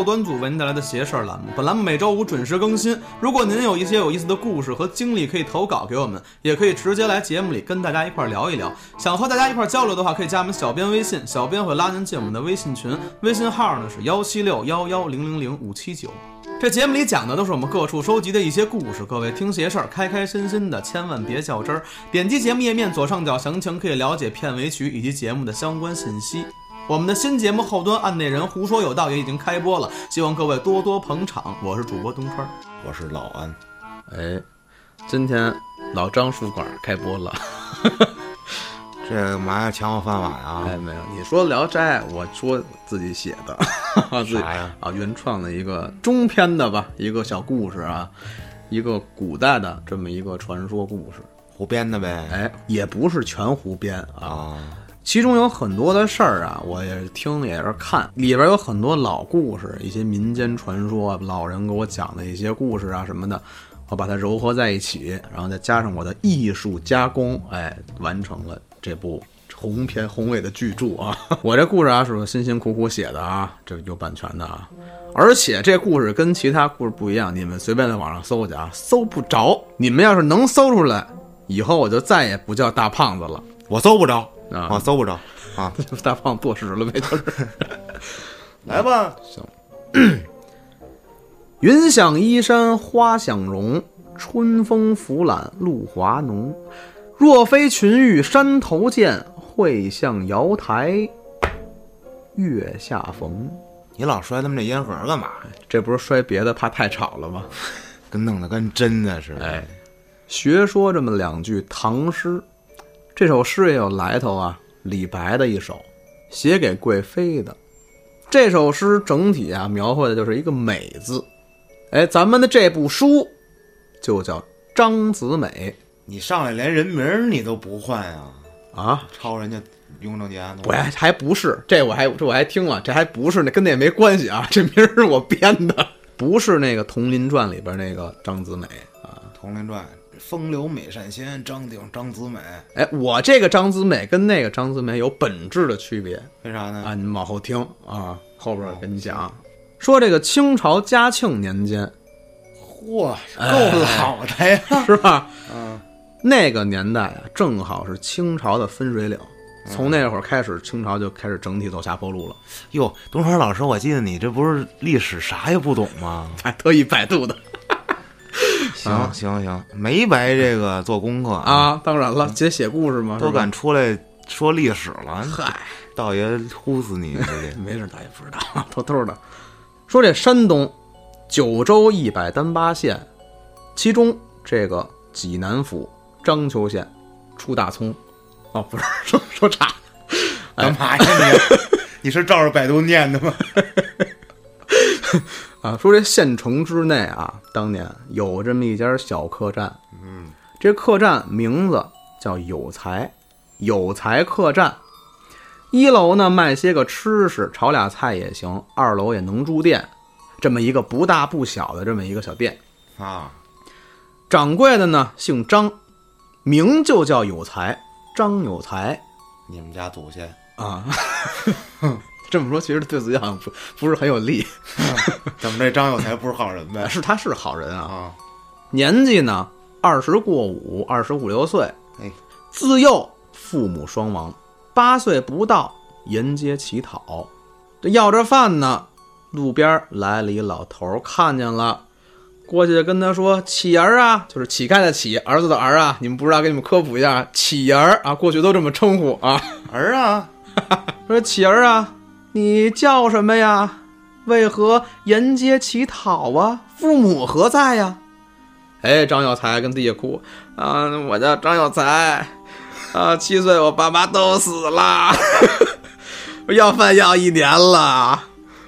后端组为您带来的邪事儿栏目。本栏目每周五准时更新。如果您有一些有意思的故事和经历，可以投稿给我们，也可以直接来节目里跟大家一块儿聊一聊。想和大家一块儿交流的话，可以加我们小编微信，小编会拉您进我们的微信群，微信号呢是幺七六幺幺零零零五七九。这节目里讲的都是我们各处收集的一些故事，各位听邪事儿，开开心心的，千万别较真儿。点击节目页面左上角详情，可以了解片尾曲以及节目的相关信息。我们的新节目后端案内人胡说有道也已经开播了，希望各位多多捧场。我是主播东川，我是老安。哎，今天老张书馆开播了。这干嘛要抢我饭碗啊？哎，没有，你说《聊斋》，我说自己写的，自己？啊，原创的一个中篇的吧，一个小故事啊，一个古代的这么一个传说故事。胡编的呗。哎，也不是全胡编啊，啊，其中有很多的事儿啊，我也是听也是看，里边有很多老故事，一些民间传说，老人给我讲的一些故事啊什么的，我把它糅合在一起，然后再加上我的艺术加工，哎，完成了这部鸿篇宏伟的巨著啊！我这故事啊是辛辛苦苦写的啊，这有版权的啊，而且这故事跟其他故事不一样，你们随便在网上搜去啊，搜不着。你们要是能搜出来，以后我就再也不叫大胖子了。我搜不着啊搜不着啊。大胖子坐实了呗，就是。来吧，行云想衣衫花想容，春风拂槛露华浓。若非群玉山头见，会向瑶台月下逢。你老摔他们这烟盒干嘛？这不是摔别的，怕太吵了吗？跟弄得跟真的似的。哎，学说这么两句唐诗，这首诗也有来头啊，李白的一首，写给贵妃的。这首诗整体啊，描绘的就是一个“美”字。哎，咱们的这部书就叫《张子美你上来连人名儿你都不换啊？》啊，抄人家雍正家的。我还还不是这，我还这我还听了，这还不是那跟那也没关系啊，这名儿是我编的，不是那个《童林传》里边那个张子美啊。《童林传》，风流美善仙，张鼎张子美。哎，我这个张子美跟那个张子美有本质的区别为啥呢？啊！你们往后听啊，后边跟你讲。说这个清朝嘉庆年间嚯，够老的呀！是吧？嗯，那个年代啊，正好是清朝的分水岭。从那会儿开始，清朝就开始整体走下坡路了。哟，东川老师，我记得你这不是历史啥也不懂吗？还特意百度的行行行，没白这个做功课，啊！当然了，姐写故事嘛，都敢出来说历史了，嗨，道爷呼死你！没事，大爷不知道，偷偷的。说这山东九州一百单八县，其中这个济南府章丘县出大葱，哦，不是 说说岔，干嘛呀你？你是照着百度念的吗？啊，说这县城之内啊，当年有这么一家小客栈，嗯，这客栈名字叫有才，有才客栈。一楼呢卖些个吃食，炒俩菜也行；二楼也能住店，这么一个不大不小的这么一个小店。啊，掌柜的呢姓张，名就叫有才，张有才你们家祖先啊。这么说，其实对自己好像不不是很有利，怎么这张有才不是好人呗？是他是好人啊。啊，年纪呢二十过五，二十五六岁。哎，自幼父母双亡，八岁不到沿街乞讨，这要着饭呢。路边来了一老头儿，看见了，过去跟他说：“乞儿啊，就是乞丐的乞，儿子的儿啊。你们不知道，给你们科普一下，乞儿啊，过去都这么称呼啊。儿啊，说乞儿啊，你叫什么呀？为何沿街乞讨啊？父母何在呀？哎，张有才跟地下哭啊！我叫张有才，啊，七岁我爸妈都死了，我 要饭要一年了。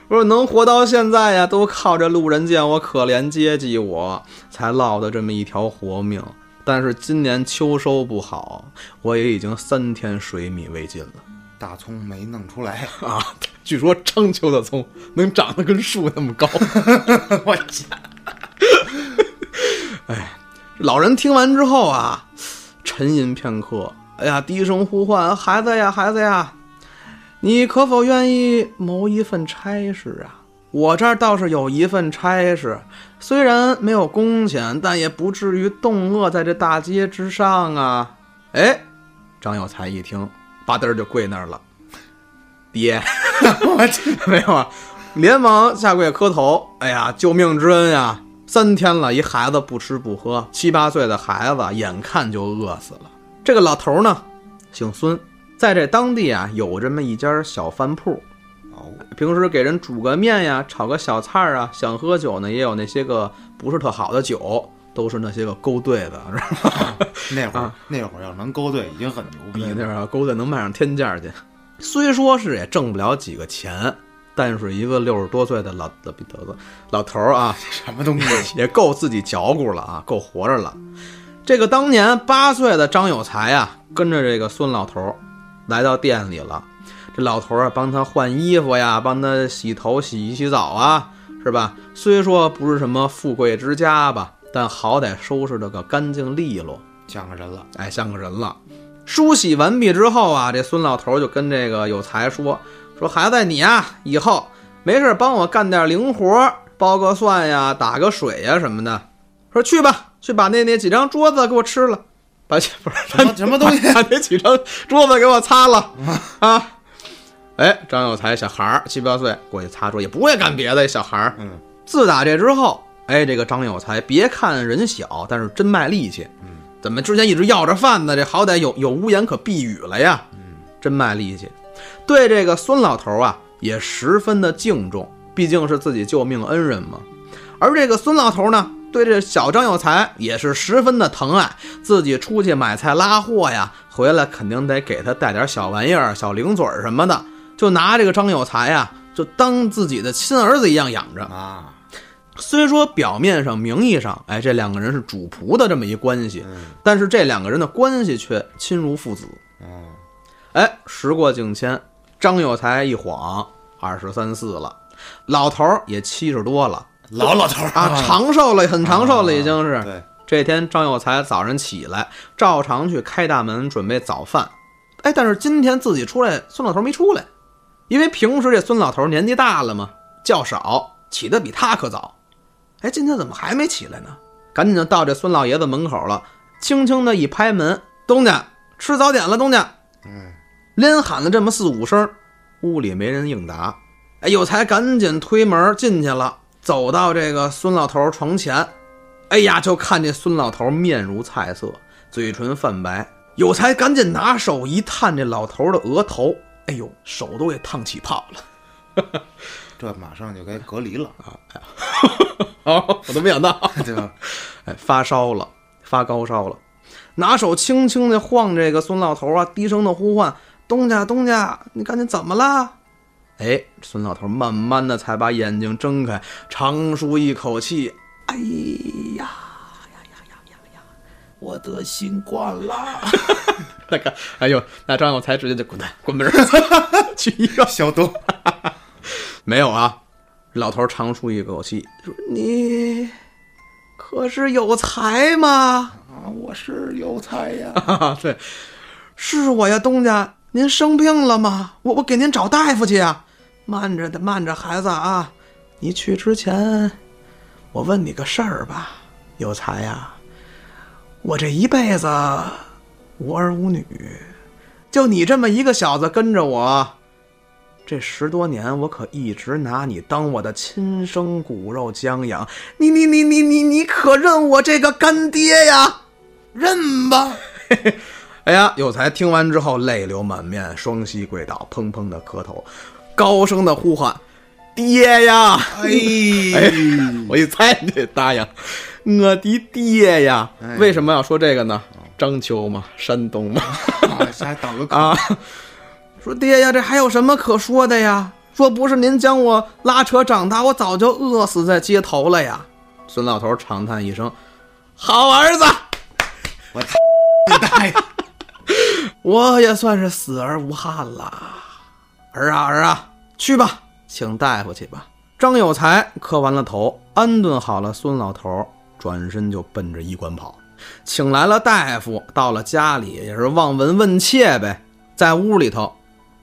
我说能活到现在呀，都靠着路人见我可怜接济我，才落得这么一条活命。但是今年秋收不好，我也已经三天水米未进了。大葱没弄出来，啊，据说章丘的葱能长得跟树那么高。我天！哎，老人听完之后啊，沉吟片刻，哎呀，低声呼唤：“孩子呀，孩子呀，你可否愿意谋一份差事啊？”我这儿倒是有一份差事，虽然没有工钱，但也不至于冻饿在这大街之上啊。”哎，张有才一听，吧嘚儿就跪那儿了，爹，我去，没有啊，连忙下跪磕头。哎呀，救命之恩呀！三天了，一孩子不吃不喝，七八岁的孩子眼看就饿死了。这个老头呢，姓孙，在这当地啊有这么一家小饭铺，哦，平时给人煮个面呀，炒个小菜啊，想喝酒呢，也有那些个不是特好的酒，都是那些个勾兑的，是吧？那会儿啊那会儿要能勾兑已经很牛逼那了。地儿勾兑能卖上天价去。虽说是也挣不了几个钱，但是一个六十多岁的老老逼得子老头儿啊，什么东西？也够自己嚼咕了啊，够活着了。这个当年八岁的张有才啊，跟着这个孙老头儿来到店里了。这老头儿啊，帮他换衣服呀，帮他洗头、洗洗洗澡啊，是吧？虽说不是什么富贵之家吧，但好歹收拾的个干净利落，像个人了。哎，像个人了。梳洗完毕之后啊，这孙老头儿就跟这个有才说：“说孩子你呀，以后没事帮我干点零活儿，剥个蒜呀，打个水呀什么的。说去吧，去把那那几张桌子给我吃了，把不是什么什么东西？把那几张桌子给我擦了啊！哎，张有才小孩儿七八岁过去擦桌，也不会干别的。小孩儿嗯，自打这之后，哎，这个张有才别看人小，但是真卖力气。嗯，怎么之前一直要着饭呢？这好歹有有屋檐可避雨了呀。嗯，真卖力气。对这个孙老头啊，也十分的敬重，毕竟是自己救命恩人嘛。而这个孙老头呢，对这小张有才也是十分的疼爱，自己出去买菜拉货呀，回来肯定得给他带点小玩意儿、小零嘴儿什么的，就拿这个张有才呀，就当自己的亲儿子一样养着。啊，虽说表面上、名义上，哎，这两个人是主仆的这么一关系，嗯，但是这两个人的关系却亲如父子。哦，哎，时过境迁，张有才一晃二十三四了，老头儿也七十多了老老头儿啊，长寿了，很长寿了，已经是。对，这天，张有才早上起来，照常去开大门准备早饭。哎，但是今天自己出来，孙老头没出来，因为平时这孙老头年纪大了嘛，较少，起得比他可早。哎，今天怎么还没起来呢？赶紧就到这孙老爷子门口了，轻轻的一拍门：“东家，吃早点了，东家。”嗯，连喊了这么四五声，屋里没人应答。哎，有才赶紧推门进去了，走到这个孙老头床前，哎呀，就看见孙老头面如菜色，嘴唇泛白。有才赶紧拿手一探这老头的额头，哎呦，手都给烫起泡了。这马上就该隔离了，哦，我都没想到，对吧？哎，发烧了，发高烧了，拿手轻轻的晃这个孙老头啊，低声的呼唤：“东家，东家，你赶紧怎么了？”哎，孙老头慢慢的才把眼睛睁开，长舒一口气：“哎呀，我得新冠了，那个，哎呦，那张有才直接就滚蛋，滚门儿去医院。消毒。没有啊，老头长出一口气说：“你可是有才吗？”啊，我是有才呀。啊，对，是我呀，东家，您生病了吗？我我给您找大夫去呀。慢着的，慢着，孩子啊，你去之前，我问你个事儿吧，有才呀，我这一辈子无儿无女，就你这么一个小子跟着我，这十多年，我可一直拿你当我的亲生骨肉将养，你你你你你你可认我这个干爹呀？认吧。哎呀，有才听完之后泪流满面，双膝跪倒，砰砰的磕头，高声的呼喊：“爹呀！”哎，我一猜你得答应，我的爹呀！哎为什么要说这个呢？章丘嘛，山东嘛，还倒个啊，说爹呀，这还有什么可说的呀？若不是您将我拉扯长大，我早就饿死在街头了呀！孙老头长叹一声：“好儿子，我你大爷！我也算是死而无憾了。儿啊儿啊，去吧，请大夫去吧。”张有才磕完了头，安顿好了孙老头，转身就奔着医馆跑，请来了大夫。到了家里也是望闻问切呗，在屋里头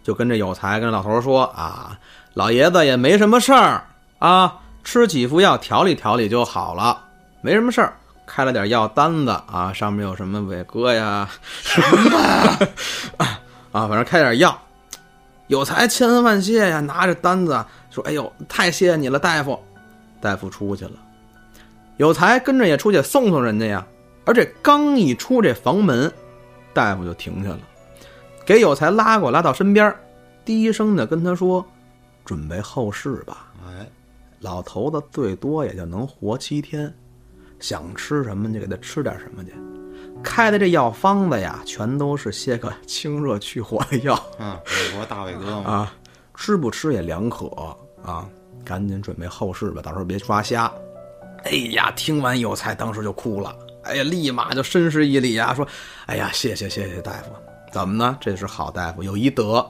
就跟这有才跟老头说啊，老爷子也没什么事儿，啊，吃几副药调理调理就好了，没什么事儿。开了点药单子啊，上面有什么伟哥呀，什么啊，反正开点药。有才千恩万谢呀，拿着单子说：“哎呦，太谢谢你了，大夫。”大夫出去了，有才跟着也出去送送人家呀。而这刚一出这房门，大夫就停下了，给有才拉过拉到身边，低声的跟他说：“准备后事吧。哎，老头子最多也就能活七天，想吃什么就给他吃点什么去。开的这药方子呀，全都是些个清热去火的药嗯，美国大伟哥嘛，啊，吃不吃也两可啊。赶紧准备后事吧，到时候别抓瞎。哎呀，听完有才当时就哭了，哎呀，立马就深施一礼啊，说：“哎呀，谢谢谢谢大夫，怎么呢？这是好大夫，有医德，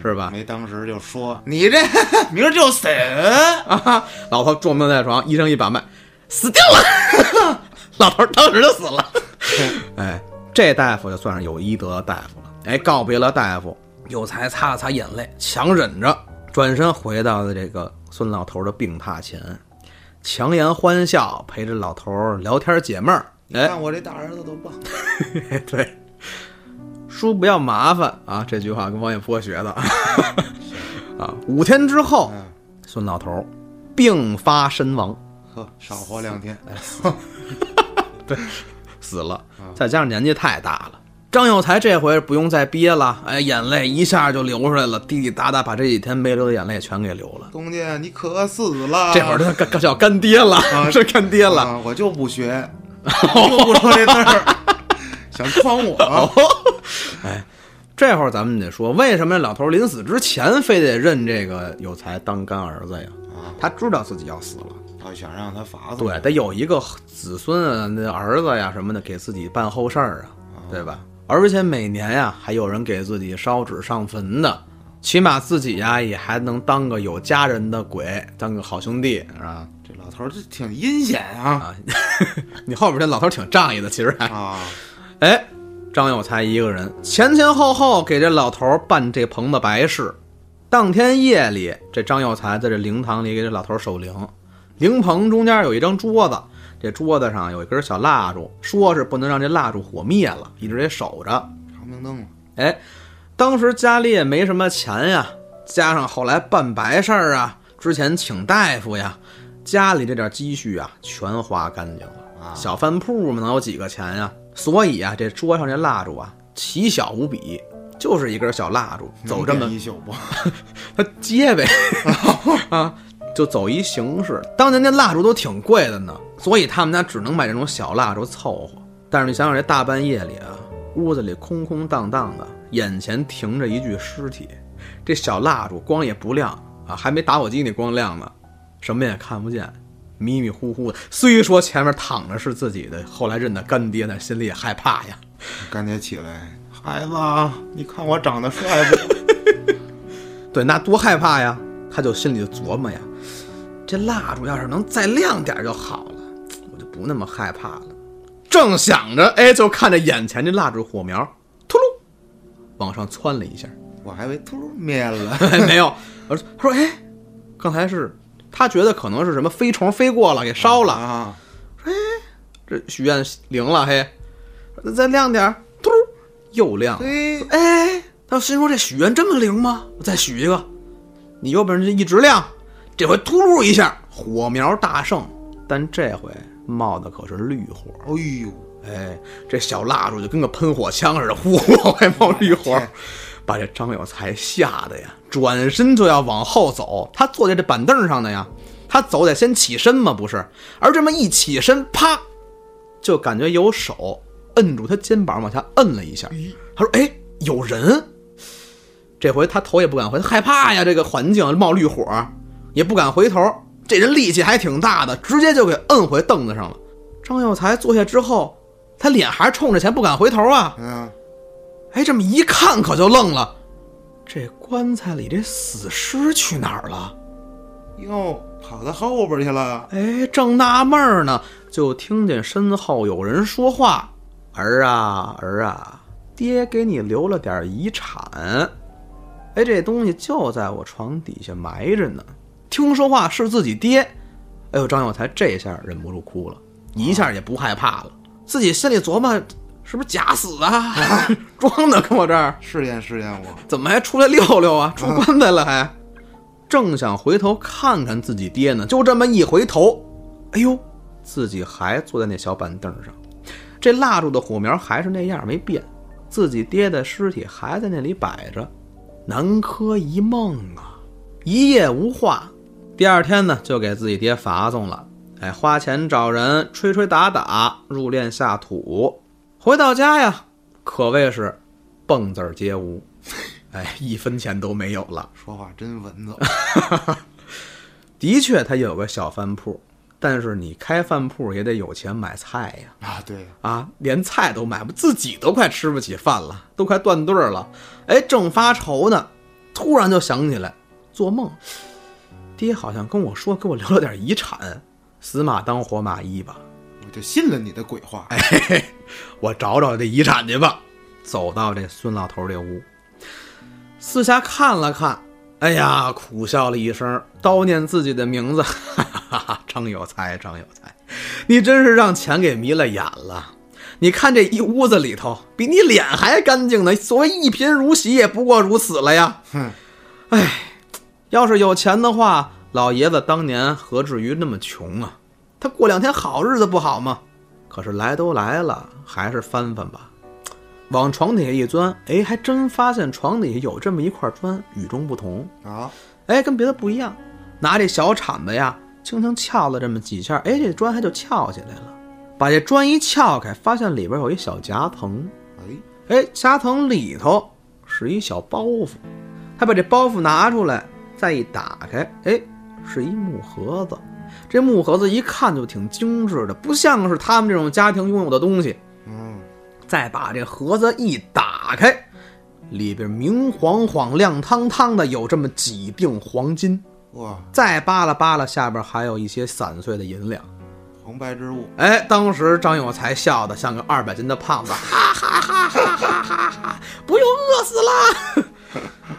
是吧？”没当时就说 你这 名儿就死，啊！老头重病在床，医生一把脉，死掉了。老头当时就死了。哎，这大夫就算是有医德的大夫了。哎，告别了大夫，有才擦了擦眼泪，强忍着，转身回到了这个孙老头的病榻前，强颜欢笑，陪着老头聊天解闷儿。哎，看我这大儿子多棒，对，叔不要麻烦啊！这句话跟王一波学的 啊。五天之后，嗯，孙老头病发身亡。呵，少活两天，对死了，再加上年纪太大了。张有才这回不用再憋了，哎，眼泪一下就流出来了，滴滴答答把这几天没流的眼泪全给流了。东家你可死了，这会儿他干干叫干爹了，是干爹了。啊，我就不学，我就不说这字儿，想诓我，哎，这会儿咱们得说，为什么老头临死之前非得认这个有才当干儿子呀？啊，他知道自己要死了，他想让他罚死，对，得有一个子孙啊，那儿子呀什么的，给自己办后事儿啊，对吧？而且每年呀，还有人给自己烧纸上坟的，起码自己呀也还能当个有家人的鬼，当个好兄弟，是吧？这老头儿这挺阴险啊啊，你后边这老头挺仗义的，其实还。啊，哎，张有才一个人前前后后给这老头办这棚子白事。当天夜里，这张有才在这灵堂里给这老头守灵。灵棚中间有一张桌子，这桌子上有一根小蜡烛，说是不能让这蜡烛火灭了，一直得守着。长明灯嘛，哎，当时家里也没什么钱呀，加上后来办白事儿啊，之前请大夫呀，家里这点积蓄啊，全花干净了。啊，小饭铺嘛，能有几个钱呀？所以啊，这桌上这蜡烛啊，奇小无比，就是一根小蜡烛，走这么一宿不？它接呗，啊，就走一形式。当年那蜡烛都挺贵的呢，所以他们家只能买这种小蜡烛凑合。但是你想想，这大半夜里啊，屋子里空空荡荡的，眼前停着一具尸体，这小蜡烛光也不亮啊，还没打火机那光亮呢，什么也看不见，迷迷糊糊的。虽说前面躺着是自己的后来认的干爹，但心里也害怕呀。干爹起来，孩子啊，你看我长得帅不？对，那多害怕呀！他就心里就琢磨呀，这蜡烛要是能再亮点就好了，我就不那么害怕了。正想着，哎，就看着眼前这蜡烛火苗，突噜往上窜了一下，我还以为突灭了，没有。我说，他说，哎，刚才是他觉得可能是什么飞虫飞过了，给烧了。啊，哎这许愿灵了，嘿，再亮点儿，突噜又亮哎，他心说这许愿这么灵吗？我再许一个。你有本事就一直亮，这回突噜一下，火苗大盛，但这回冒的可是绿火。哎呦，哎，这小蜡烛就跟个喷火枪似的，呼往外 冒绿火天，把这张有才吓得呀，转身就要往后走。他坐在这板凳上的呀，他走得先起身嘛，不是？而这么一起身，啪，就感觉有手摁住他肩膀往下摁了一下。他说：“哎，有人。”这回他头也不敢回，他害怕呀，这个环境冒绿火，也不敢回头。这人力气还挺大的，直接就给摁回凳子上了。张有才坐下之后，他脸还是冲着前，不敢回头啊。嗯，哎，这么一看可就愣了，这棺材里这死尸去哪儿了？哟，跑到后边去了，哎，正纳闷儿呢，就听见身后有人说话：“儿啊儿啊，爹给你留了点遗产。哎，这东西就在我床底下埋着呢。听说话是自己爹。哎呦，张有才这下忍不住哭了，一下也不害怕了，自己心里琢磨，是不是假死啊？装的跟我这儿，试验试验我，怎么还出来溜溜啊？出棺材了还？正想回头看看自己爹呢，就这么一回头，哎呦，自己还坐在那小板凳上，这蜡烛的火苗还是那样没变，自己爹的尸体还在那里摆着，南柯一梦啊，一夜无话。第二天呢，就给自己爹罚送了，哎，花钱找人吹吹打打，入殓下土。回到家呀，可谓是蹦子儿皆无。哎，一分钱都没有了。说话真文绉。的确，他有个小饭铺，但是你开饭铺也得有钱买菜呀。啊，对，啊，连菜都买不，自己都快吃不起饭了，都快断顿了。哎，正发愁呢，突然就想起来，做梦，爹好像跟我说给我留了点遗产，死马当活马医吧。我就信了你的鬼话。哎，我找找这遗产去吧。走到这孙老头这屋，四下看了看，哎呀，苦笑了一声，叨念自己的名字，哈哈哈！张有才，张有才，你真是让钱给迷了眼了。你看这一屋子里头，比你脸还干净呢。所谓一贫如洗，也不过如此了呀。哼，哎，要是有钱的话，老爷子当年何至于那么穷啊？他过两天好日子不好吗？可是来都来了，还是翻翻吧。往床底下一钻，哎，还真发现床底下有这么一块砖，与众不同啊！哎，跟别的不一样。拿这小铲子呀，轻轻撬了这么几下，哎，这砖还就撬起来了。把这砖一撬开，发现里边有一小夹层。哎哎，夹层里头是一小包袱。他把这包袱拿出来，再一打开，哎，是一木盒子。这木盒子一看就挺精致的，不像是他们这种家庭拥有的东西。嗯，再把这盒子一打开，里边明晃晃、亮堂堂的，有这么几锭黄金。哇，再扒拉扒拉，下边还有一些散碎的银两。红白之物。哎，当时张有才笑得像个二百斤的胖子，哈哈哈哈哈哈哈！不用饿死了。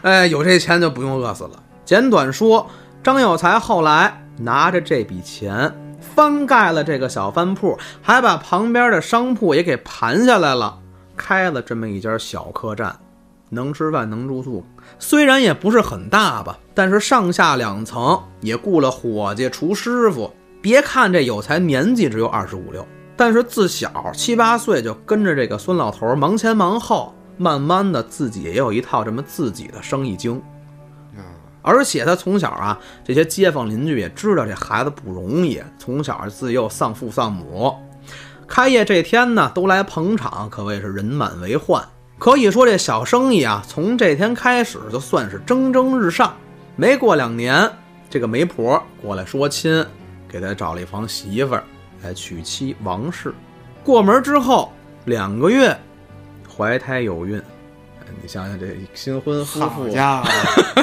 哎，有这钱就不用饿死了。简短说，张有才后来拿着这笔钱翻盖了这个小饭铺，还把旁边的商铺也给盘下来了，开了这么一家小客栈，能吃饭能住宿。虽然也不是很大吧，但是上下两层，也雇了伙计、厨师傅。别看这有才年纪只有二十五六，但是自小七八岁就跟着这个孙老头忙前忙后，慢慢的自己也有一套这么自己的生意经。而且他从小啊，这些街坊邻居也知道这孩子不容易，从小自幼丧父丧母，开业这天呢，都来捧场，可谓是人满为患。可以说这小生意啊，从这天开始就算是蒸蒸日上。没过两年，这个媒婆过来说亲。给他找了一房媳妇儿来娶妻王氏，过门之后两个月，怀胎有孕。你想想这新婚夫妇，家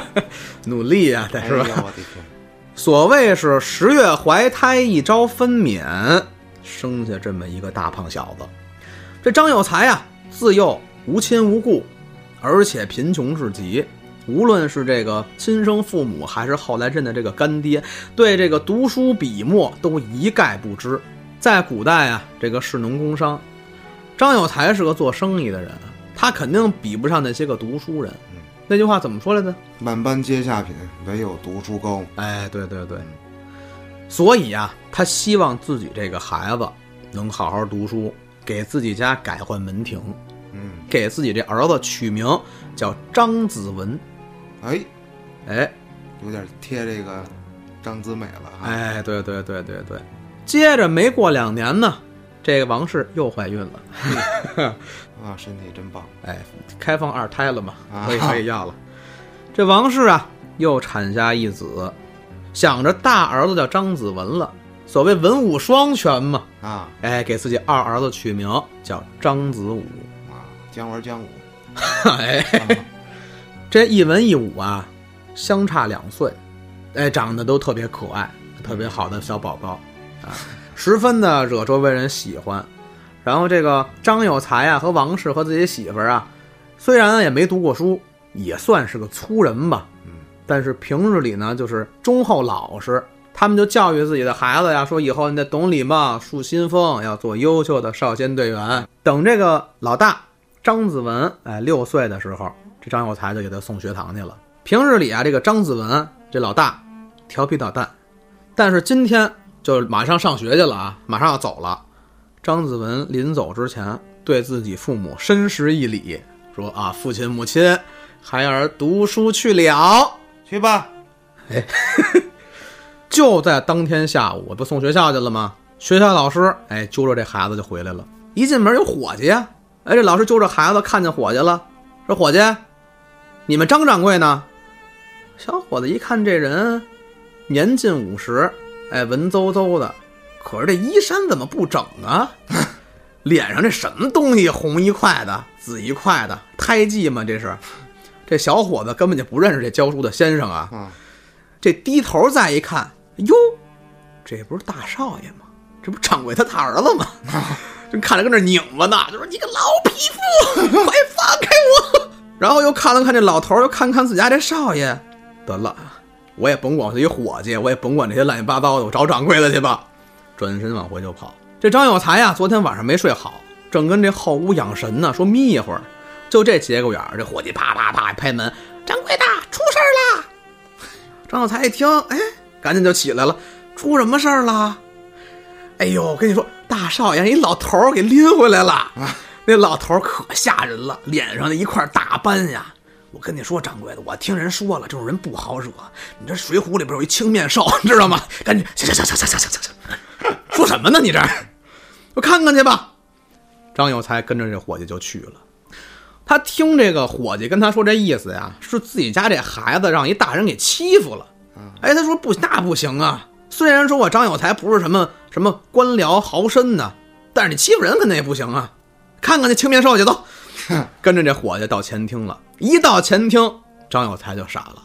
努力啊，是吧？我的天！所谓是十月怀胎，一朝分娩，生下这么一个大胖小子。这张有才啊，自幼无亲无故，而且贫穷至极。无论是这个亲生父母，还是后来认的这个干爹，对这个读书笔墨都一概不知。在古代啊，这个士农工商，张有才是个做生意的人，他肯定比不上那些个读书人。那句话怎么说来着？万般皆下品，唯有读书高。哎，对对对。所以啊，他希望自己这个孩子能好好读书，给自己家改换门庭，嗯，给自己这儿子取名叫张子文。哎，哎，有点贴这个张子美了哈。哎，对对对对对。接着没过两年呢，这个王氏又怀孕了。啊，身体真棒。哎，开放二胎了嘛，啊可以可以要了。这王氏啊，又产下一子，想着大儿子叫张子文了，所谓文武双全嘛。啊哎，给自己二儿子取名叫张子武。啊，姜文姜武。哎，这一文一武啊，相差两岁，哎，长得都特别可爱，特别好的小宝宝啊，十分的惹周围人喜欢。然后这个张有才啊和王氏和自己媳妇儿啊，虽然也没读过书，也算是个粗人吧。嗯，但是平日里呢，就是忠厚老实。他们就教育自己的孩子呀，说以后你得懂礼貌、树新风，要做优秀的少先队员。等这个老大张子文哎六岁的时候，这张有才就给他送学堂去了。平日里啊，这个张子文这老大调皮捣蛋，但是今天就马上上学去了啊，马上要走了。张子文临走之前，对自己父母深施一礼，说啊，父亲母亲，孩儿读书去了。去吧。哎 就在当天下午，我不送学校去了吗？学校老师哎揪着这孩子就回来了。一进门有伙计，哎这老师揪着孩子看见伙计了，说伙计，你们张掌柜呢？小伙子一看这人年近五十，哎文绉绉的，可是这衣衫怎么不整啊？脸上这什么东西红一块的，紫一块的，胎记吗？这是？这小伙子根本就不认识这教书的先生啊！啊，这低头再一看，哟，这不是大少爷吗？这不掌柜他他儿子吗？就看着跟那拧巴呢，就说你个老匹夫，快放开我！然后又看了看这老头，又看看自家这少爷，得了，我也甭管他一伙计，我也甭管这些乱七八糟的，我找掌柜的去吧。转身往回就跑。这张有才呀，昨天晚上没睡好，正跟这后屋养神呢，说眯一会儿。就这节骨眼儿，这伙计啪啪啪拍门，掌柜的出事儿了。张有才一听，哎，赶紧就起来了，出什么事儿了？哎呦，我跟你说，大少爷一老头儿给拎回来了。啊那老头儿可吓人了，脸上的一块大斑呀。我跟你说，掌柜的，我听人说了，这种人不好惹。你这《水浒》里边有一青面兽，你知道吗？赶紧，行行行行行行行行，说什么呢？你这，我看看去吧。张有才跟着这伙计就去了。他听这个伙计跟他说这意思呀，是自己家这孩子让一大人给欺负了。哎，他说不，那不行啊。虽然说我张有才不是什么什么官僚豪绅呢，但是你欺负人肯定也不行啊。看看那青面兽去，走。跟着这伙计到前厅了。一到前厅，张有才就傻了，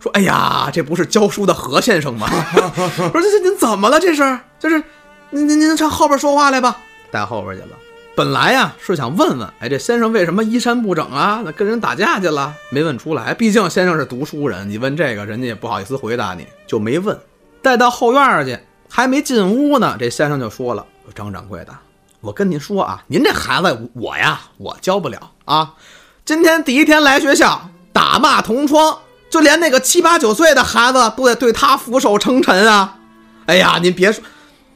说：“哎呀，这不是教书的何先生吗？说这这您怎么了？这是就是，您您您上后边说话来吧。”带后边去了。本来呀是想问问，哎，这先生为什么衣衫不整啊？那跟人打架去了？没问出来，毕竟先生是读书人，你问这个，人家也不好意思回答你，就没问。带到后院去，还没进屋呢，这先生就说了：“说张掌柜的，我跟您说啊，您这孩子我呀，我教不了啊。今天第一天来学校，打骂同窗，就连那个七八九岁的孩子都得对他俯首称臣啊。哎呀，您别说，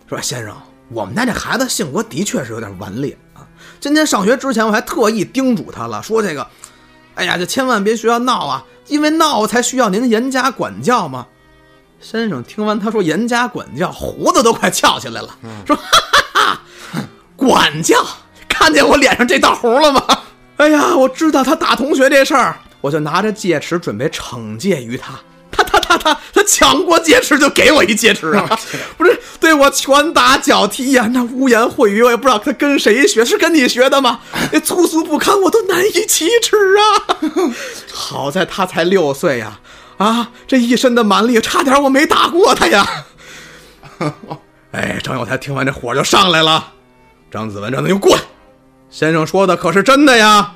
说先生，我们家这孩子性格的确是有点顽劣啊。今天上学之前，我还特意叮嘱他了，说这个，哎呀，就千万别学校闹啊，因为闹才需要您严加管教嘛。先生听完他说严加管教，胡子都快翘起来了，说哈 哈哈，管教，看见我脸上这道红了吗？哎呀，我知道他打同学这事儿，我就拿着戒尺准备惩戒于他。他他他他他抢过戒尺就给我一戒尺啊！不是对我拳打脚踢呀，那污言秽语我也不知道他跟谁学，是跟你学的吗？那粗俗不堪我都难以启齿啊！好在他才六岁呀，啊，这一身的蛮力，差点我没打过他呀！哎，张有才听完这火就上来了，张子文让他又过来。先生说的可是真的呀？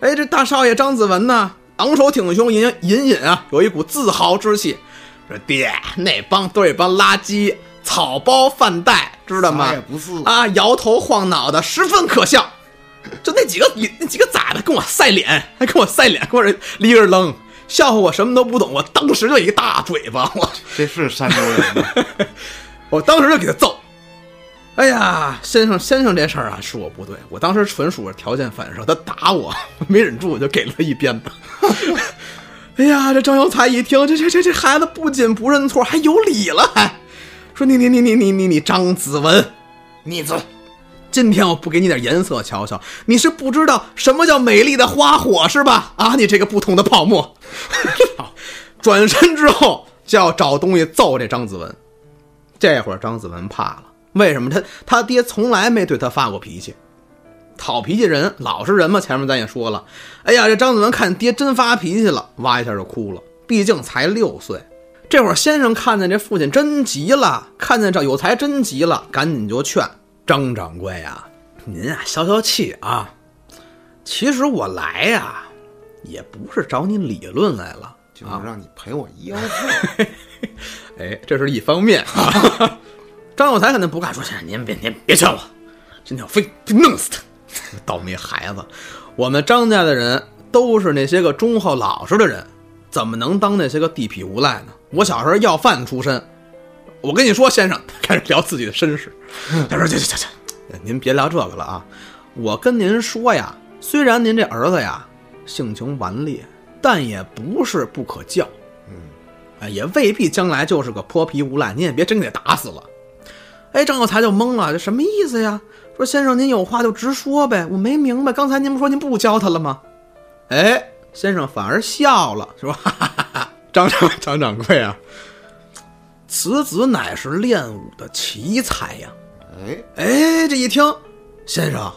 哎，这大少爷张子文呢，昂首挺胸，隐隐隐啊，有一股自豪之气。说爹，那帮都是一帮垃圾，草包饭袋，知道吗也？不是啊，摇头晃脑的，十分可笑。就那几个那几个崽子跟我赛脸，还跟我赛脸，跟我这立个愣，笑话我什么都不懂。我当时就一个大嘴巴，我这是山东人吗？我当时就给他揍。哎呀，先生，先生这事儿啊，是我不对，我当时纯属是条件反射，他打我，没忍住，我就给了他一鞭子。哎呀，这张有才一听，这这这这孩子不仅不认错，还有理了，还说你你你你你你你张子文，你这今天我不给你点颜色瞧瞧，你是不知道什么叫美丽的花火是吧？啊，你这个不同的泡沫。转身之后就要找东西揍这张子文。这会儿张子文怕了，为什么？他他爹从来没对他发过脾气，好脾气人，老实人嘛。前面咱也说了，哎呀，这张子文看爹真发脾气了，哇一下就哭了。毕竟才六岁。这会儿先生看见这父亲真急了，看见这有才真急了，赶紧就劝张掌柜呀、您啊消消气啊。其实我来呀、也不是找你理论来了，就是让你赔我医药费。哎，这是一方面啊。张有才肯定不干，说先生您别您别劝我，今天我非非弄死他。倒霉孩子，我们张家的人都是那些个忠厚老实的人，怎么能当那些个地痞无赖呢？我小时候要饭出身，我跟你说，先生开始聊自己的身世。他说：“去去去去，您别聊这个了啊！我跟您说呀，虽然您这儿子呀性情顽劣，但也不是不可教。嗯，哎，也未必将来就是个泼皮无赖，您也别真给打死了。”哎，张有才就懵了，这什么意思呀？说先生您有话就直说呗，我没明白，刚才您不说您不教他了吗？哎，先生反而笑了，是吧？张张张掌柜啊，此子乃是练武的奇才呀！哎，哎，这一听，先生，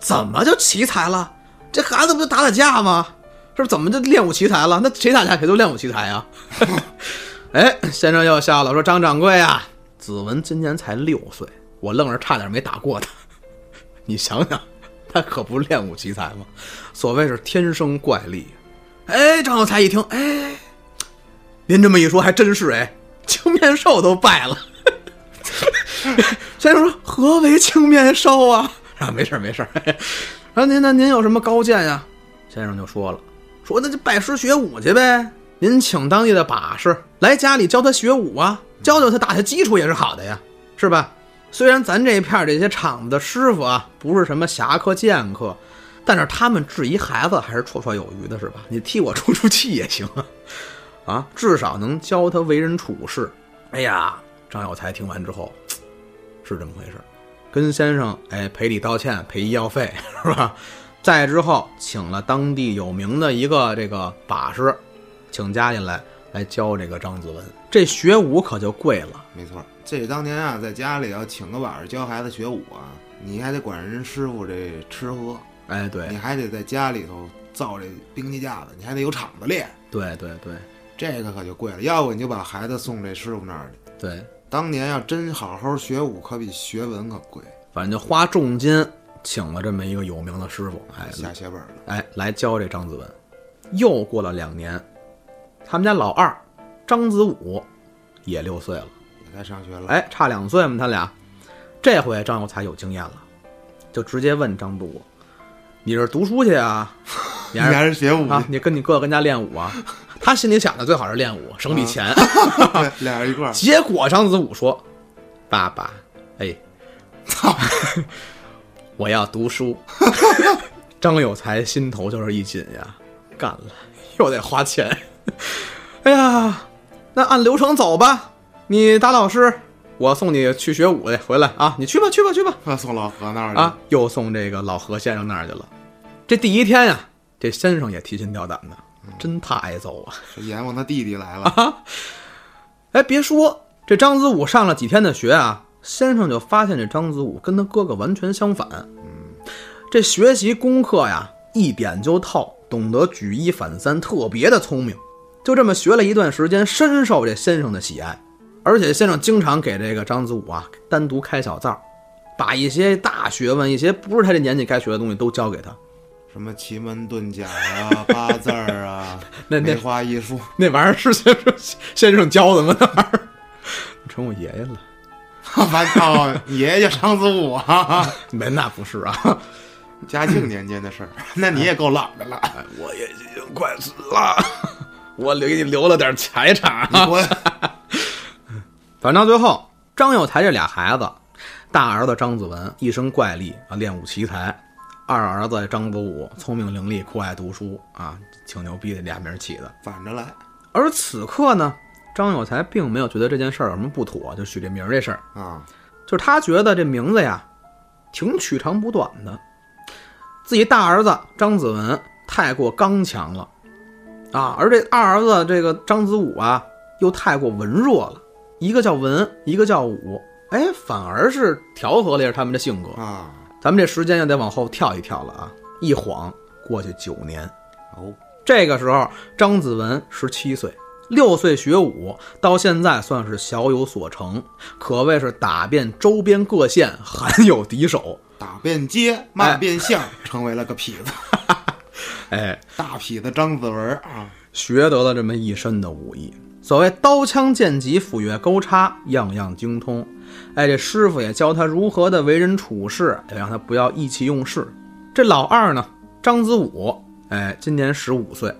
怎么就奇才了？这孩子不就打打架吗？是不是怎么就练武奇才了？那谁打架谁都练武奇才呀？哎，先生又笑了，说张掌柜啊，子文今年才六岁，我愣是差点没打过他。你想想，他可不练武奇才吗？所谓是天生怪力。哎，张有才一听，哎，您这么一说还真是哎，青面兽都败了。先生说：“何为青面兽啊？” 啊，没事没事儿。然后您那您有什么高见呀？先生就说了：“说那就拜师学武去呗。您请当地的把式来家里教他学武啊，教教他打下基础也是好的呀，是吧？虽然咱这一片这些厂子的师傅啊，不是什么侠客剑客，但是他们质疑孩子还是绰绰有余的，是吧？你替我出出气也行啊，啊，至少能教他为人处事。哎呀，张有才听完之后。”是这么回事，跟先生哎赔礼道歉，赔医药费 是吧？再之后请了当地有名的一个这个把式，请家里来来教这个张子文。这学武可就贵了，没错。这当年啊，在家里要请个晚上教孩子学武啊，你还得管人师傅这吃喝，哎，对，你还得在家里头造这兵器架子，你还得有场子练。对对对，这个可就贵了。要不你就把孩子送这师傅那儿去。对。当年要真好好学武，可比学文可贵。反正就花重金请了这么一个有名的师傅，哎，下血本了，哎，来教这张子文。又过了两年，他们家老二张子武也六岁了，也该上学了。哎，差两岁嘛，他俩。这回张有才有经验了，就直接问张子武：“你是读书去啊？你还是学武啊？你跟你哥哥跟家练武啊？”他心里想的最好是练武，省笔钱。俩人一块儿。结果张子武说：“爸爸，哎，操，我要读书。”张有才心头就是一紧呀，干了，又得花钱。哎呀，那按流程走吧。你当老师，我送你去学武去。回来啊，你去吧，去吧，去吧。送老何那儿去啊，又送这个老何先生那儿去了。这第一天呀，这先生也提心吊胆的。真他挨揍啊！阎王他弟弟来了。哎，别说这张子武上了几天的学啊，先生就发现这张子武跟他哥哥完全相反。嗯，这学习功课呀，一点就透，懂得举一反三，特别的聪明。就这么学了一段时间，深受这先生的喜爱。而且先生经常给这个张子武啊单独开小灶，把一些大学问、一些不是他这年纪该学的东西都教给他。什么奇门遁甲啊，八字儿啊，那梅花易数，那玩意儿是先生先生教的吗？那玩意儿，成我爷爷了？我操，爷爷张子武啊？没，那不是啊，嘉庆年间的事儿。那你也够老的了，我也已经快死了，我给你留了点财产。我，反正到最后，张有才这俩孩子，大儿子张子文一身怪力啊，练武奇才。二儿子张子武聪明伶俐，酷爱读书啊，挺牛逼的，俩名起的反着来。而此刻呢，张有才并没有觉得这件事儿有什么不妥，就取这名这事儿啊，就是他觉得这名字呀，挺取长补短的。自己大儿子张子文太过刚强了啊，而这二儿子这个张子武啊，又太过文弱了。一个叫文，一个叫武，哎，反而是调和了一下他们的性格啊。咱们这时间又得往后跳一跳了啊！一晃过去九年，哦，这个时候张子文十七岁，六岁学武，到现在算是小有所成，可谓是打遍周边各县，罕有敌手。打遍街，骂遍巷，成为了个痞子。哎，大痞子张子文啊，学得了这么一身的武艺。所谓刀枪剑戟斧钺钩叉，样样精通。哎，这师傅也教他如何的为人处事，也让他不要意气用事。这老二呢，张子武，哎，今年十五岁，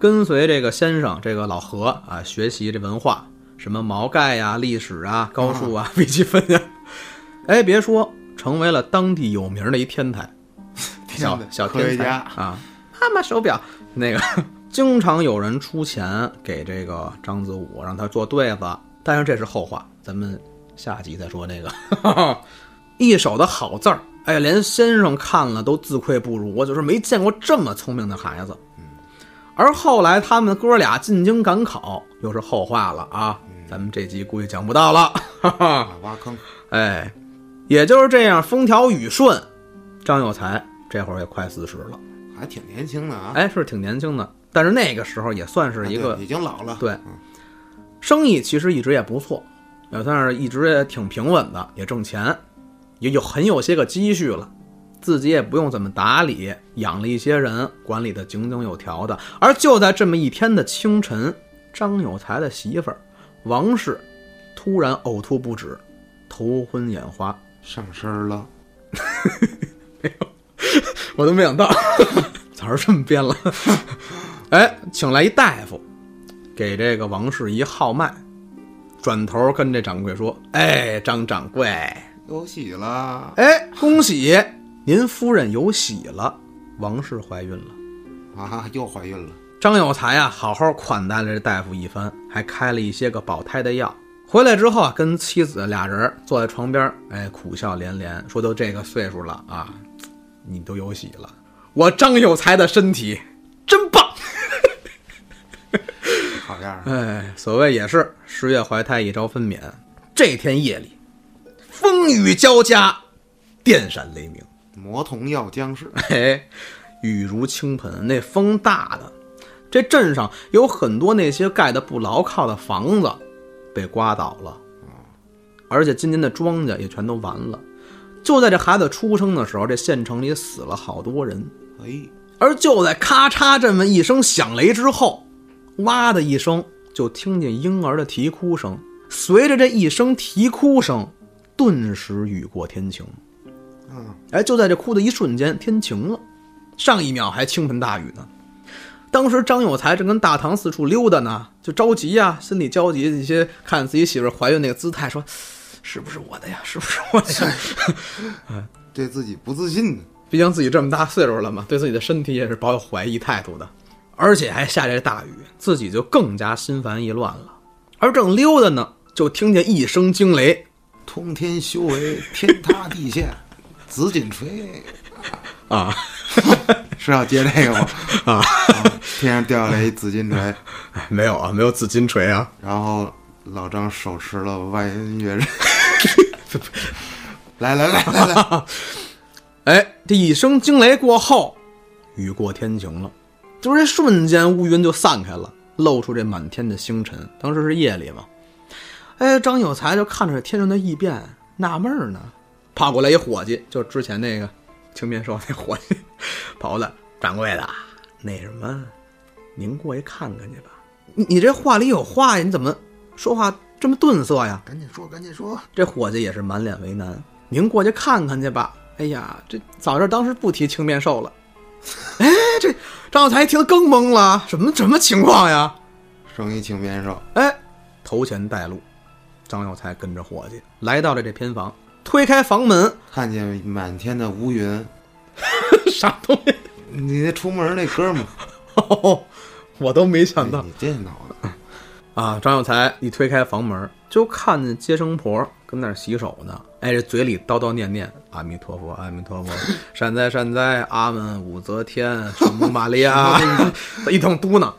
跟随这个先生这个老何啊学习这文化，什么毛概呀、历史啊、高数啊、微积分呀。哎，别说，成为了当地有名的一天才，小小天才科学家啊！妈妈手表那个，经常有人出钱给这个张子武，让他做对子。但是这是后话，咱们下集再说那个。一手的好字儿，哎，连先生看了都自愧不如，我就是没见过这么聪明的孩子。嗯而后来他们哥俩进京赶考，又是后话了啊，咱们这集估计讲不到了。哈哈。啊，挖坑，哎，也就是这样，风调雨顺。张有才这会儿也快四十了，还挺年轻的啊。哎，是挺年轻的，但是那个时候也算是一个啊已经老了，对生意，其实一直也不错，也算是一直也挺平稳的，也挣钱，也有很有些个积蓄了，自己也不用怎么打理，养了一些人，管理的井井有条的。而就在这么一天的清晨，张有才的媳妇儿王氏突然呕吐不止，头昏眼花。上身了，我都没想到，早是这么编了。哎，请来一大夫，给这个王氏一号脉，转头跟这掌柜说：“哎，张掌柜，有喜了，哎，恭喜您夫人有喜了，王氏怀孕了。啊，又怀孕了，”张有才啊，好好款待了这大夫一番，还开了一些个保胎的药。回来之后啊，跟妻子俩人坐在床边，哎，苦笑连连，说都这个岁数了啊，你都有喜了，我张有才的身体真棒。好样儿，哎，所谓也是十月怀胎，一朝分娩。这天夜里，风雨交加，电闪雷鸣，魔童要僵尸，哎，雨如倾盆，那风大的，这镇上有很多那些盖的不牢靠的房子被刮倒了，而且今年的庄稼也全都完了。就在这孩子出生的时候，这县城里死了好多人。哎，而就在咔嚓这么一声响雷之后，哇的一声，就听见婴儿的啼哭声。随着这一声啼哭声，顿时雨过天晴。嗯，哎，就在这哭的一瞬间，天晴了。上一秒还倾盆大雨呢。当时张有才正跟大堂四处溜达呢，就着急呀、心里焦急。一些看自己媳妇儿怀孕那个姿态，说：“是不是我的呀？是不是我的呀？”对自己不自信呢，毕竟自己这么大岁数了嘛，对自己的身体也是抱有怀疑态度的，而且还下着大雨，自己就更加心烦意乱了。而正溜达呢，就听见一声惊雷。通天修为，天塌地陷，紫金锤，啊，是要接这个吗？啊，天上掉下来一紫金锤，没有啊，没有紫金锤啊，然后老张手持了万人乐人，来来来来来，哎，这一声惊雷过后，雨过天晴了，就是这瞬间乌云就散开了，露出这满天的星辰。当时是夜里嘛，哎，张有才就看着这天上的异变，纳闷呢，跑过来一伙计，就之前那个青面兽那伙计，跑过来，掌柜的，那什么，您过去看看去吧。你你这话里有话呀，你怎么说话这么顿塞呀？赶紧说赶紧说，这伙计也是满脸为难。您过去看看去吧。哎呀，这早知道当时不提青面兽了。哎，这张有才一听更懵了，什么什么情况呀？生一青面兽，哎，头前带路，张有才跟着伙计来到了这偏房，推开房门，看见满天的乌云，啥东西？你那出门那哥们儿，哦，我都没想到哎你这脑子，啊！张有才一推开房门，就看见接生婆跟那儿洗手呢。哎，这嘴里叨叨念念：“阿弥陀佛，阿弥陀佛，善哉善哉，阿门，武则天，圣母玛利亚。”一通嘟囔。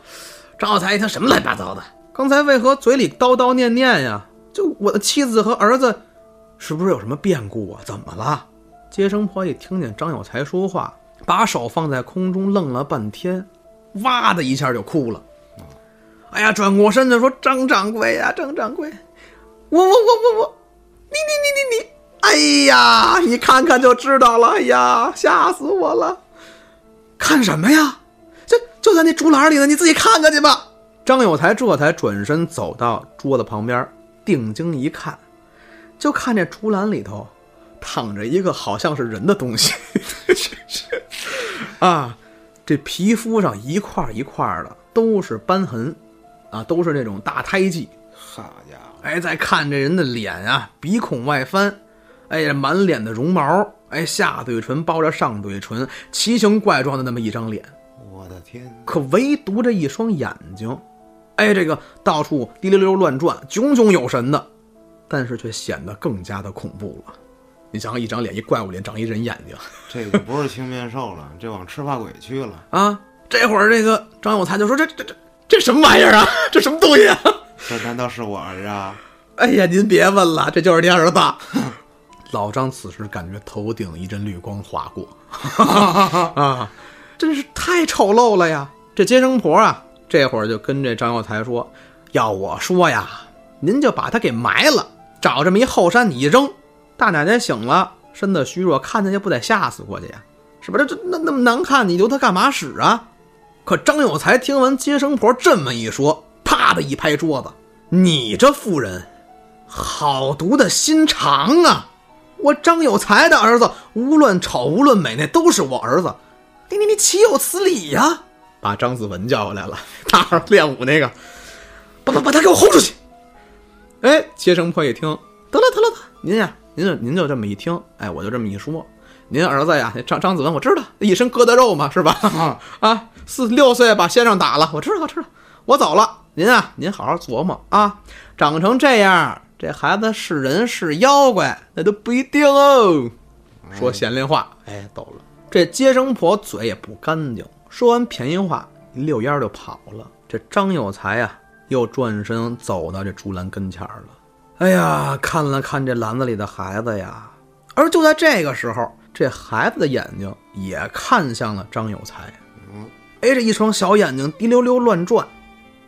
张有才一听什么乱七八糟的，刚才为何嘴里叨叨念念呀？就我的妻子和儿子，是不是有什么变故啊？怎么了？接生婆一听见张有才说话，把手放在空中愣了半天，哇的一下就哭了。哎呀，转过身就说：“张掌柜呀，张掌柜，我我我我我，你你你你你，哎呀，你看看就知道了。哎呀，吓死我了！看什么呀？就在那竹篮里呢，你自己看看去吧。张有才这才转身走到桌子旁边，定睛一看，就看这竹篮里头躺着一个好像是人的东西，啊，这皮肤上一块一块的都是斑痕，啊，都是那种大胎记。好家伙，哎，再看这人的脸啊，鼻孔外翻，哎呀，满脸的绒毛，哎，下嘴唇包着上嘴唇，奇形怪状的那么一张脸，我的天！可唯独这一双眼睛，哎，这个到处滴溜溜乱转，炯炯有神的，但是却显得更加的恐怖了。你想想，一张脸，一怪物脸，长一人眼睛 这就不是青面兽了，这往赤发鬼去了。啊！这会儿这个张有才就说：“这这这这什么玩意儿啊？这什么东西啊？”这难道是我儿啊？哎呀，您别问了，这就是您儿子。老张此时感觉头顶一阵绿光划过，啊，真是太丑陋了呀！这接生婆啊，这会儿就跟这张有才说：“要我说呀，您就把他给埋了，找这么一后山你一扔，大奶奶醒了，身子虚弱，看见就不得吓死过去呀？是吧？这这那那么难看，你留他干嘛使啊？”可张有才听完接生婆这么一说，啪的一拍桌子：“你这妇人！”好毒的心肠啊！我张有才的儿子，无论丑无论美，那都是我儿子。你你你岂有此理呀！把张子文叫过来了，大号练武那个，把把把他给我轰出去！哎，接生婆一听，得了得了，您呀，您就您就这么一听，哎，我就这么一说，您儿子呀，张张子文，我知道，一身疙瘩肉嘛，是吧？啊，四六岁把先生打了，我知道，我知道，我走了。您啊，您好好琢磨啊，长成这样。这孩子是人是妖怪，那都不一定哦。说闲连话，哎，走了。这接生婆嘴也不干净，说完便宜话，一溜烟就跑了。这张有才呀，又转身走到这竹篮跟前了。哎呀，看了看这篮子里的孩子呀，而就在这个时候，这孩子的眼睛也看向了张有才。嗯，哎，这一双小眼睛滴溜溜乱转。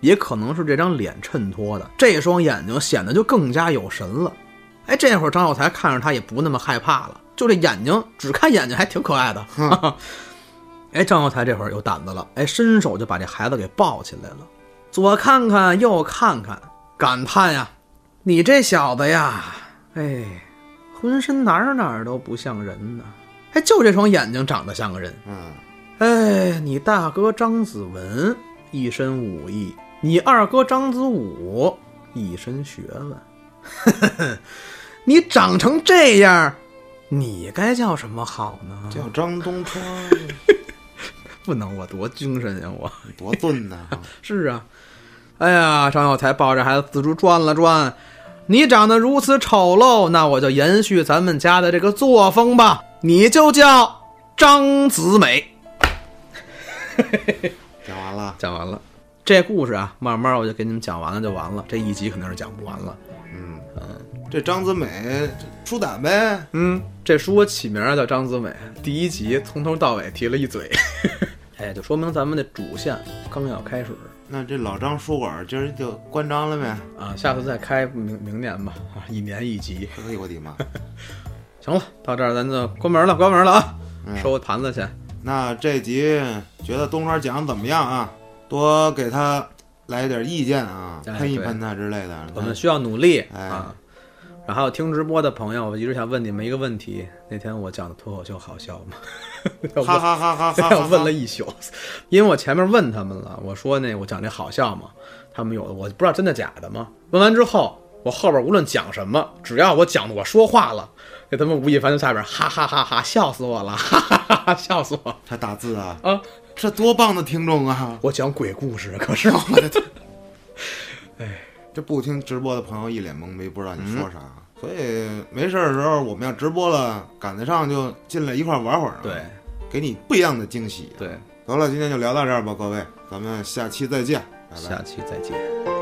也可能是这张脸衬托的，这双眼睛显得就更加有神了。哎，这会儿张有才看着他也不那么害怕了，就这眼睛，只看眼睛还挺可爱的。哎，张有才这会儿有胆子了，哎，伸手就把这孩子给抱起来了，左看看右看看，感叹呀：“你这小子呀，哎，浑身哪儿哪儿都不像人呢，哎，就这双眼睛长得像个人。嗯，哎，你大哥张子文一身武艺。”你二哥张子武一身学问，你长成这样，你该叫什么好呢？叫张东川，不能我多精神呀，我多钝呐！是啊，哎呀，张有才抱着孩子四处转了转，你长得如此丑陋，那我就延续咱们家的这个作风吧，你就叫张子美。讲完了，讲完了。这故事啊，慢慢我就给你们讲完了就完了。这一集肯定是讲不完了。嗯嗯，这张子美书胆呗。嗯，这书我起名叫张子美。第一集从头到尾提了一嘴，哎，就说明咱们的主线刚要开始。那这老张书馆今儿就关张了呗？啊，下次再开，明明年吧。啊，一年一集。哎呦我的妈！行了，到这儿咱就关门了，关门了啊！收盘子去。那这集觉得东川讲的怎么样啊？多给他来点意见啊，喷一喷他之类的。我们需要努力啊。然后听直播的朋友，我一直想问你们一个问题：那天我讲的脱口秀好笑吗？哈哈哈哈哈！问了一宿，因为我前面问他们了，我说那我讲这好笑吗？他们有的我不知道真的假的吗？问完之后，我后边无论讲什么，只要我讲的我说话了，给他们吴亦凡在下边哈哈哈哈笑死我了，哈哈哈哈笑死我！他打字啊啊！这多棒的听众啊！我讲鬼故事，可是我哎，这不听直播的朋友一脸懵逼，不知道你说啥。所以没事的时候，我们要直播了，赶得上就进来一块玩会儿。对，给你不一样的惊喜。对，得了，今天就聊到这儿吧，各位，咱们下期再见，拜拜下期再见。